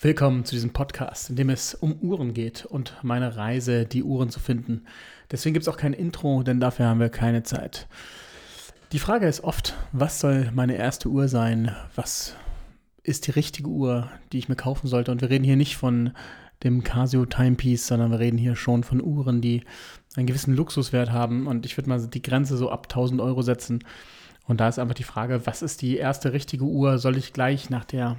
Willkommen zu diesem Podcast, in dem es um Uhren geht und meine Reise, die Uhren zu finden. Deswegen gibt es auch kein Intro, denn dafür haben wir keine Zeit. Die Frage ist oft, was soll meine erste Uhr sein? Was ist die richtige Uhr, die ich mir kaufen sollte? Und wir reden hier nicht von dem Casio Timepiece, sondern wir reden hier schon von Uhren, die einen gewissen Luxuswert haben. Und ich würde mal die Grenze so ab 1000 Euro setzen. Und da ist einfach die Frage, was ist die erste richtige Uhr? Soll ich gleich nach der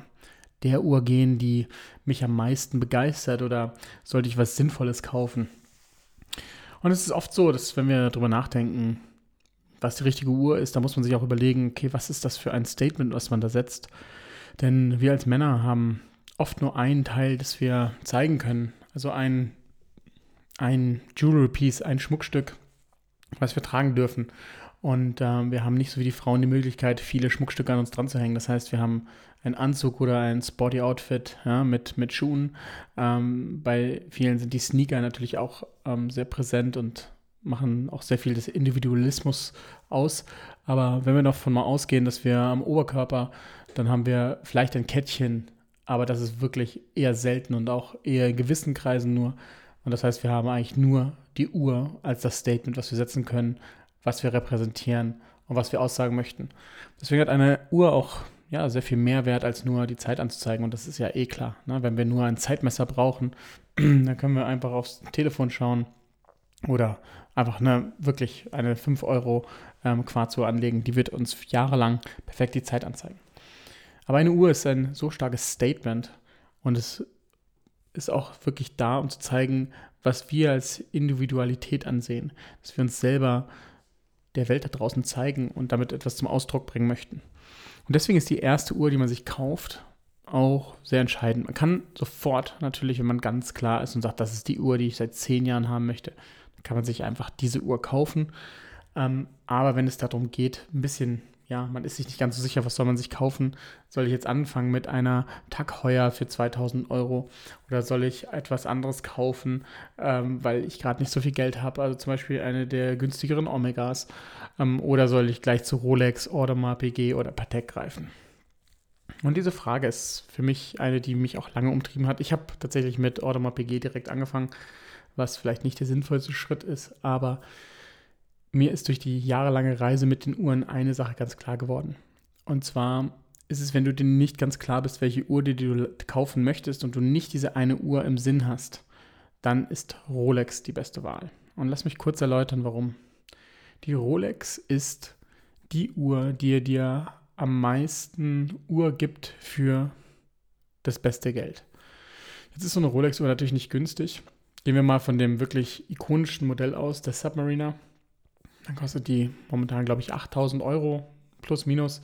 der Uhr gehen, die mich am meisten begeistert oder sollte ich was Sinnvolles kaufen? Und es ist oft so, dass wenn wir darüber nachdenken, was die richtige Uhr ist, da muss man sich auch überlegen, okay, was ist das für ein Statement, was man da setzt? Denn wir als Männer haben oft nur einen Teil, das wir zeigen können. Also ein, ein Jewelry Piece, ein Schmuckstück, was wir tragen dürfen. Und äh, wir haben nicht so wie die Frauen die Möglichkeit, viele Schmuckstücke an uns dran zu hängen. Das heißt, wir haben einen Anzug oder ein Sporty Outfit ja, mit, mit Schuhen. Ähm, bei vielen sind die Sneaker natürlich auch ähm, sehr präsent und machen auch sehr viel des Individualismus aus. Aber wenn wir davon mal ausgehen, dass wir am Oberkörper, dann haben wir vielleicht ein Kettchen, aber das ist wirklich eher selten und auch eher in gewissen Kreisen nur. Und das heißt, wir haben eigentlich nur die Uhr als das Statement, was wir setzen können, was wir repräsentieren und was wir aussagen möchten. Deswegen hat eine Uhr auch ja, sehr viel mehr Wert, als nur die Zeit anzuzeigen. Und das ist ja eh klar. Ne? Wenn wir nur ein Zeitmesser brauchen, dann können wir einfach aufs Telefon schauen oder einfach eine, wirklich eine 5 Euro ähm, Quarzuhr anlegen. Die wird uns jahrelang perfekt die Zeit anzeigen. Aber eine Uhr ist ein so starkes Statement und es ist auch wirklich da, um zu zeigen, was wir als Individualität ansehen. Dass wir uns selber der Welt da draußen zeigen und damit etwas zum Ausdruck bringen möchten. Und deswegen ist die erste Uhr, die man sich kauft, auch sehr entscheidend. Man kann sofort natürlich, wenn man ganz klar ist und sagt, das ist die Uhr, die ich seit zehn Jahren haben möchte, dann kann man sich einfach diese Uhr kaufen. Ähm, aber wenn es darum geht, ein bisschen ja, man ist sich nicht ganz so sicher, was soll man sich kaufen. Soll ich jetzt anfangen mit einer Tag Heuer für 2000 Euro oder soll ich etwas anderes kaufen, ähm, weil ich gerade nicht so viel Geld habe, also zum Beispiel eine der günstigeren Omegas ähm, oder soll ich gleich zu Rolex, Audemars PG oder Patek greifen? Und diese Frage ist für mich eine, die mich auch lange umtrieben hat. Ich habe tatsächlich mit Audemars PG direkt angefangen, was vielleicht nicht der sinnvollste Schritt ist, aber mir ist durch die jahrelange Reise mit den Uhren eine Sache ganz klar geworden. Und zwar ist es, wenn du dir nicht ganz klar bist, welche Uhr die du kaufen möchtest und du nicht diese eine Uhr im Sinn hast, dann ist Rolex die beste Wahl. Und lass mich kurz erläutern, warum. Die Rolex ist die Uhr, die dir am meisten Uhr gibt für das beste Geld. Jetzt ist so eine Rolex-Uhr natürlich nicht günstig. Gehen wir mal von dem wirklich ikonischen Modell aus, der Submariner. Dann kostet die momentan, glaube ich, 8000 Euro plus minus.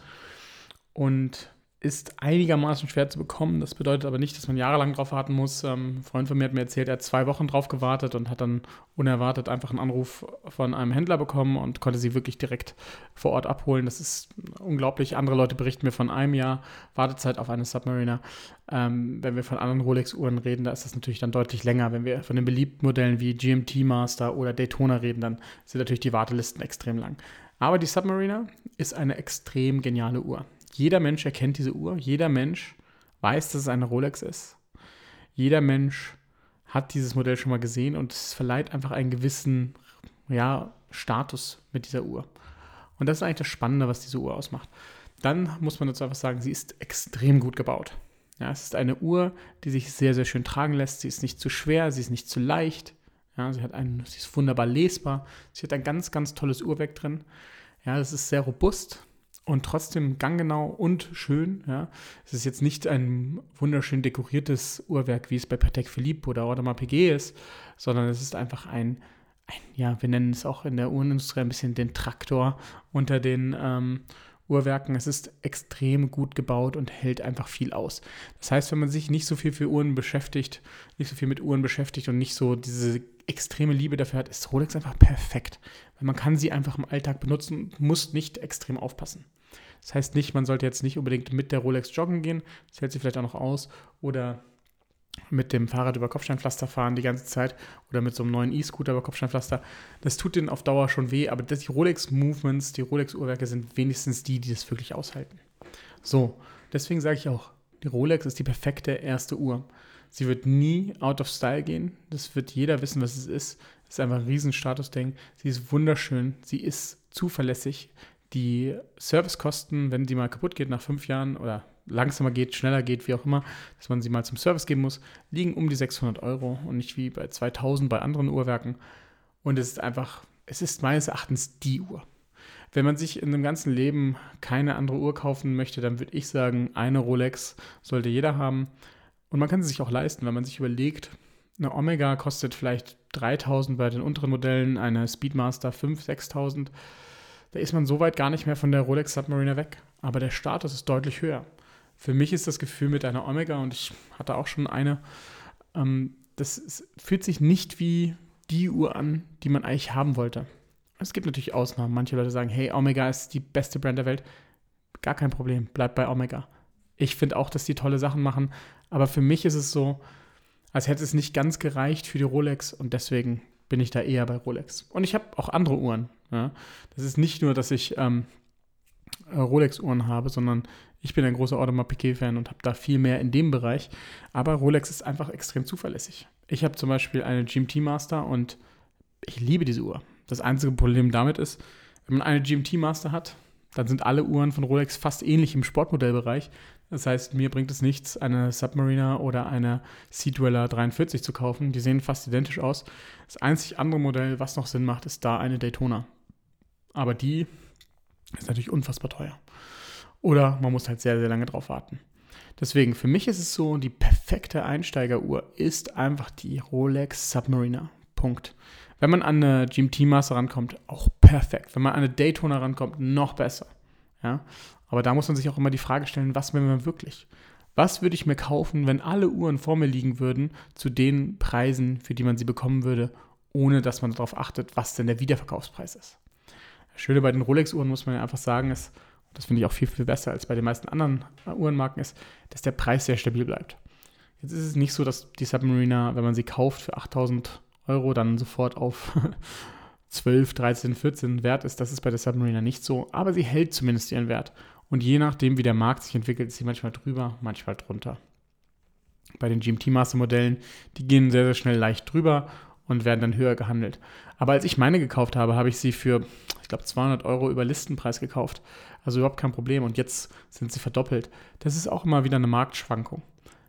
Und ist einigermaßen schwer zu bekommen. Das bedeutet aber nicht, dass man jahrelang drauf warten muss. Ähm, ein Freund von mir hat mir erzählt, er hat zwei Wochen drauf gewartet und hat dann unerwartet einfach einen Anruf von einem Händler bekommen und konnte sie wirklich direkt vor Ort abholen. Das ist unglaublich. Andere Leute berichten mir von einem Jahr Wartezeit auf eine Submariner. Ähm, wenn wir von anderen Rolex-Uhren reden, da ist das natürlich dann deutlich länger. Wenn wir von den beliebten Modellen wie GMT Master oder Daytona reden, dann sind natürlich die Wartelisten extrem lang. Aber die Submariner ist eine extrem geniale Uhr. Jeder Mensch erkennt diese Uhr. Jeder Mensch weiß, dass es eine Rolex ist. Jeder Mensch hat dieses Modell schon mal gesehen und es verleiht einfach einen gewissen ja, Status mit dieser Uhr. Und das ist eigentlich das Spannende, was diese Uhr ausmacht. Dann muss man dazu einfach sagen, sie ist extrem gut gebaut. Ja, es ist eine Uhr, die sich sehr, sehr schön tragen lässt. Sie ist nicht zu schwer, sie ist nicht zu leicht. Ja, sie, hat einen, sie ist wunderbar lesbar. Sie hat ein ganz, ganz tolles Uhrwerk drin. Ja, es ist sehr robust und trotzdem ganggenau und schön. Ja. Es ist jetzt nicht ein wunderschön dekoriertes Uhrwerk, wie es bei Patek Philippe oder Audemars PG ist, sondern es ist einfach ein, ein, ja, wir nennen es auch in der Uhrenindustrie ein bisschen den Traktor unter den ähm, Uhrwerken. Es ist extrem gut gebaut und hält einfach viel aus. Das heißt, wenn man sich nicht so viel für Uhren beschäftigt, nicht so viel mit Uhren beschäftigt und nicht so diese extreme Liebe dafür hat, ist Rolex einfach perfekt. Man kann sie einfach im Alltag benutzen, muss nicht extrem aufpassen. Das heißt nicht, man sollte jetzt nicht unbedingt mit der Rolex joggen gehen, das hält sie vielleicht auch noch aus, oder mit dem Fahrrad über Kopfsteinpflaster fahren die ganze Zeit oder mit so einem neuen E-Scooter über Kopfsteinpflaster. Das tut denen auf Dauer schon weh, aber die Rolex-Movements, die Rolex-Uhrwerke sind wenigstens die, die das wirklich aushalten. So, deswegen sage ich auch, Die Rolex ist die perfekte erste Uhr. Sie wird nie out of style gehen. Das wird jeder wissen, was es ist. Es ist einfach ein Riesenstatusding. Sie ist wunderschön. Sie ist zuverlässig. Die Servicekosten, wenn sie mal kaputt geht nach fünf Jahren oder langsamer geht, schneller geht, wie auch immer, dass man sie mal zum Service geben muss, liegen um die 600 Euro und nicht wie bei 2000 bei anderen Uhrwerken. Und es ist einfach, es ist meines Erachtens die Uhr. Wenn man sich in dem ganzen Leben keine andere Uhr kaufen möchte, dann würde ich sagen, eine Rolex sollte jeder haben. Und man kann sie sich auch leisten, wenn man sich überlegt, eine Omega kostet vielleicht 3000 bei den unteren Modellen, eine Speedmaster 5.000, 6.000. Da ist man so weit gar nicht mehr von der Rolex Submariner weg. Aber der Status ist deutlich höher. Für mich ist das Gefühl mit einer Omega, und ich hatte auch schon eine, ähm, das fühlt sich nicht wie die Uhr an, die man eigentlich haben wollte. Es gibt natürlich Ausnahmen. Manche Leute sagen, hey, Omega ist die beste Brand der Welt. Gar kein Problem, bleibt bei Omega. Ich finde auch, dass die tolle Sachen machen, aber für mich ist es so, als hätte es nicht ganz gereicht für die Rolex und deswegen bin ich da eher bei Rolex. Und ich habe auch andere Uhren. Ja. Das ist nicht nur, dass ich ähm, Rolex-Uhren habe, sondern ich bin ein großer Audemars Piguet-Fan und habe da viel mehr in dem Bereich. Aber Rolex ist einfach extrem zuverlässig. Ich habe zum Beispiel eine GMT Master und ich liebe diese Uhr. Das einzige Problem damit ist, wenn man eine GMT Master hat, dann sind alle Uhren von Rolex fast ähnlich im Sportmodellbereich. Das heißt, mir bringt es nichts, eine Submariner oder eine Sea Dweller 43 zu kaufen. Die sehen fast identisch aus. Das einzig andere Modell, was noch Sinn macht, ist da eine Daytona. Aber die ist natürlich unfassbar teuer. Oder man muss halt sehr, sehr lange drauf warten. Deswegen, für mich ist es so, die perfekte Einsteigeruhr ist einfach die Rolex Submariner. Punkt. Wenn man an eine GMT Master rankommt, auch perfekt. Wenn man an eine Daytona rankommt, noch besser. Ja? Aber da muss man sich auch immer die Frage stellen, was will man wirklich? Was würde ich mir kaufen, wenn alle Uhren vor mir liegen würden, zu den Preisen, für die man sie bekommen würde, ohne dass man darauf achtet, was denn der Wiederverkaufspreis ist? Schöne bei den Rolex-Uhren muss man ja einfach sagen, ist, das finde ich auch viel, viel besser als bei den meisten anderen Uhrenmarken, ist, dass der Preis sehr stabil bleibt. Jetzt ist es nicht so, dass die Submariner, wenn man sie kauft für 8000 Euro dann sofort auf 12, 13, 14 Wert ist. Das ist bei der Submariner nicht so, aber sie hält zumindest ihren Wert. Und je nachdem, wie der Markt sich entwickelt, ist sie manchmal drüber, manchmal drunter. Bei den GMT Master Modellen, die gehen sehr, sehr schnell leicht drüber und werden dann höher gehandelt. Aber als ich meine gekauft habe, habe ich sie für, ich glaube, 200 Euro über Listenpreis gekauft. Also überhaupt kein Problem. Und jetzt sind sie verdoppelt. Das ist auch immer wieder eine Marktschwankung.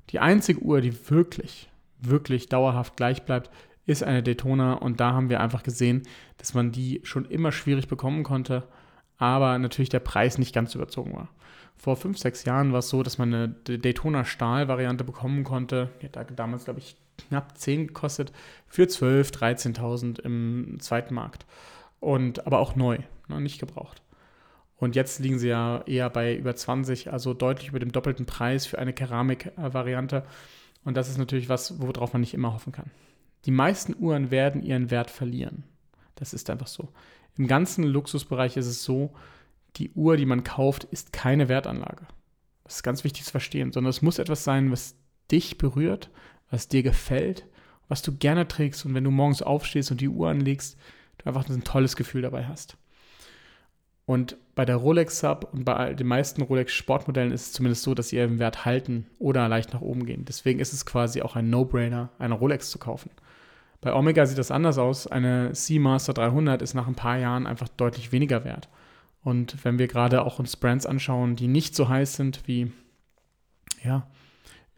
Die einzige Uhr, die wirklich, wirklich dauerhaft gleich bleibt, ist eine Daytona und da haben wir einfach gesehen, dass man die schon immer schwierig bekommen konnte, aber natürlich der Preis nicht ganz überzogen war. Vor fünf, sechs Jahren war es so, dass man eine Daytona Stahl-Variante bekommen konnte. Die hat da damals, glaube ich, knapp 10 gekostet, für 12, 13.000 im zweiten Markt. Und aber auch neu, ne, nicht gebraucht. Und jetzt liegen sie ja eher bei über 20, also deutlich über dem doppelten Preis für eine Keramik-Variante. Und das ist natürlich was, worauf man nicht immer hoffen kann. Die meisten Uhren werden ihren Wert verlieren. Das ist einfach so. Im ganzen Luxusbereich ist es so, die Uhr, die man kauft, ist keine Wertanlage. Das ist ganz wichtig zu verstehen, sondern es muss etwas sein, was dich berührt, was dir gefällt, was du gerne trägst und wenn du morgens aufstehst und die Uhr anlegst, einfach ein tolles Gefühl dabei hast. Und bei der Rolex Sub und bei den meisten Rolex Sportmodellen ist es zumindest so, dass sie ihren Wert halten oder leicht nach oben gehen. Deswegen ist es quasi auch ein No-Brainer, eine Rolex zu kaufen. Bei Omega sieht das anders aus. Eine Seamaster 300 ist nach ein paar Jahren einfach deutlich weniger wert. Und wenn wir gerade auch uns Brands anschauen, die nicht so heiß sind wie, ja,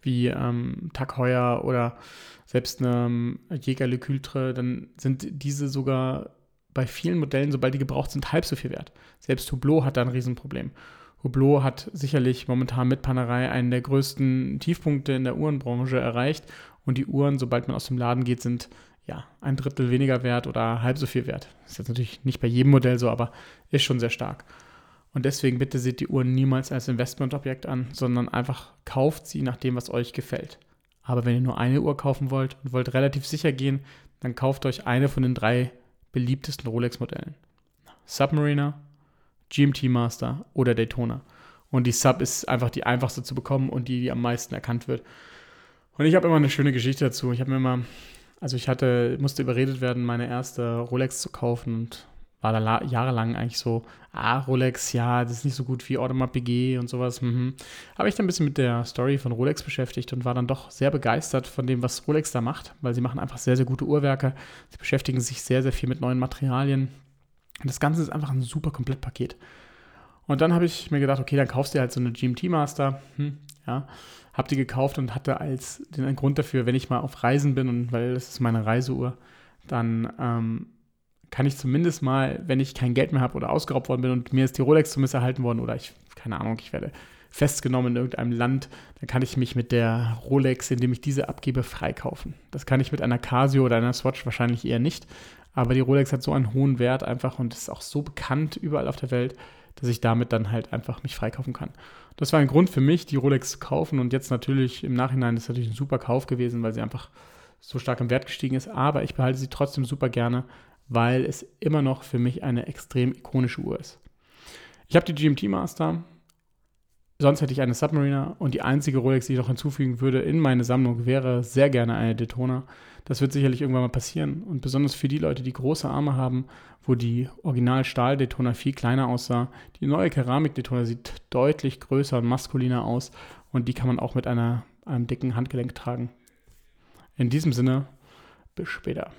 wie ähm, Tag Heuer oder selbst eine ähm, Jäger Le Cultre, dann sind diese sogar bei vielen Modellen, sobald die gebraucht sind, halb so viel wert. Selbst Hublot hat da ein Riesenproblem. Hublot hat sicherlich momentan mit Panerei einen der größten Tiefpunkte in der Uhrenbranche erreicht und die Uhren, sobald man aus dem Laden geht, sind ja, ein Drittel weniger wert oder halb so viel wert. Ist jetzt natürlich nicht bei jedem Modell so, aber ist schon sehr stark. Und deswegen bitte seht die Uhren niemals als Investmentobjekt an, sondern einfach kauft sie nach dem, was euch gefällt. Aber wenn ihr nur eine Uhr kaufen wollt und wollt relativ sicher gehen, dann kauft euch eine von den drei beliebtesten Rolex-Modellen. Submariner, GMT Master oder Daytona. Und die Sub ist einfach die einfachste zu bekommen und die, die am meisten erkannt wird. Und ich habe immer eine schöne Geschichte dazu. Ich habe mir immer also ich hatte, musste überredet werden, meine erste Rolex zu kaufen und war da jahrelang eigentlich so, ah, Rolex, ja, das ist nicht so gut wie Audemars PG und sowas. Mhm. Habe ich dann ein bisschen mit der Story von Rolex beschäftigt und war dann doch sehr begeistert von dem, was Rolex da macht, weil sie machen einfach sehr, sehr gute Uhrwerke. Sie beschäftigen sich sehr, sehr viel mit neuen Materialien. Und das Ganze ist einfach ein super Komplettpaket. Und dann habe ich mir gedacht, okay, dann kaufst du halt so eine GMT Master. Hm, ja, habe die gekauft und hatte als den Grund dafür, wenn ich mal auf Reisen bin und weil das ist meine Reiseuhr, dann ähm, kann ich zumindest mal, wenn ich kein Geld mehr habe oder ausgeraubt worden bin und mir ist die Rolex zumindest erhalten worden oder ich, keine Ahnung, ich werde festgenommen in irgendeinem Land, dann kann ich mich mit der Rolex, indem ich diese abgebe, freikaufen. Das kann ich mit einer Casio oder einer Swatch wahrscheinlich eher nicht, aber die Rolex hat so einen hohen Wert einfach und ist auch so bekannt überall auf der Welt, dass ich damit dann halt einfach mich freikaufen kann. Das war ein Grund für mich, die Rolex zu kaufen und jetzt natürlich im Nachhinein ist natürlich ein super Kauf gewesen, weil sie einfach so stark im Wert gestiegen ist, aber ich behalte sie trotzdem super gerne, weil es immer noch für mich eine extrem ikonische Uhr ist. Ich habe die GMT Master, sonst hätte ich eine Submariner und die einzige Rolex, die ich noch hinzufügen würde in meine Sammlung, wäre sehr gerne eine Daytona. Das wird sicherlich irgendwann mal passieren und besonders für die Leute, die große Arme haben, wo die Original Stahl Daytona viel kleiner aussah. Die neue Keramik Daytona sieht deutlich größer und maskuliner aus und die kann man auch mit einer, einem dicken Handgelenk tragen. In diesem Sinne, bis später.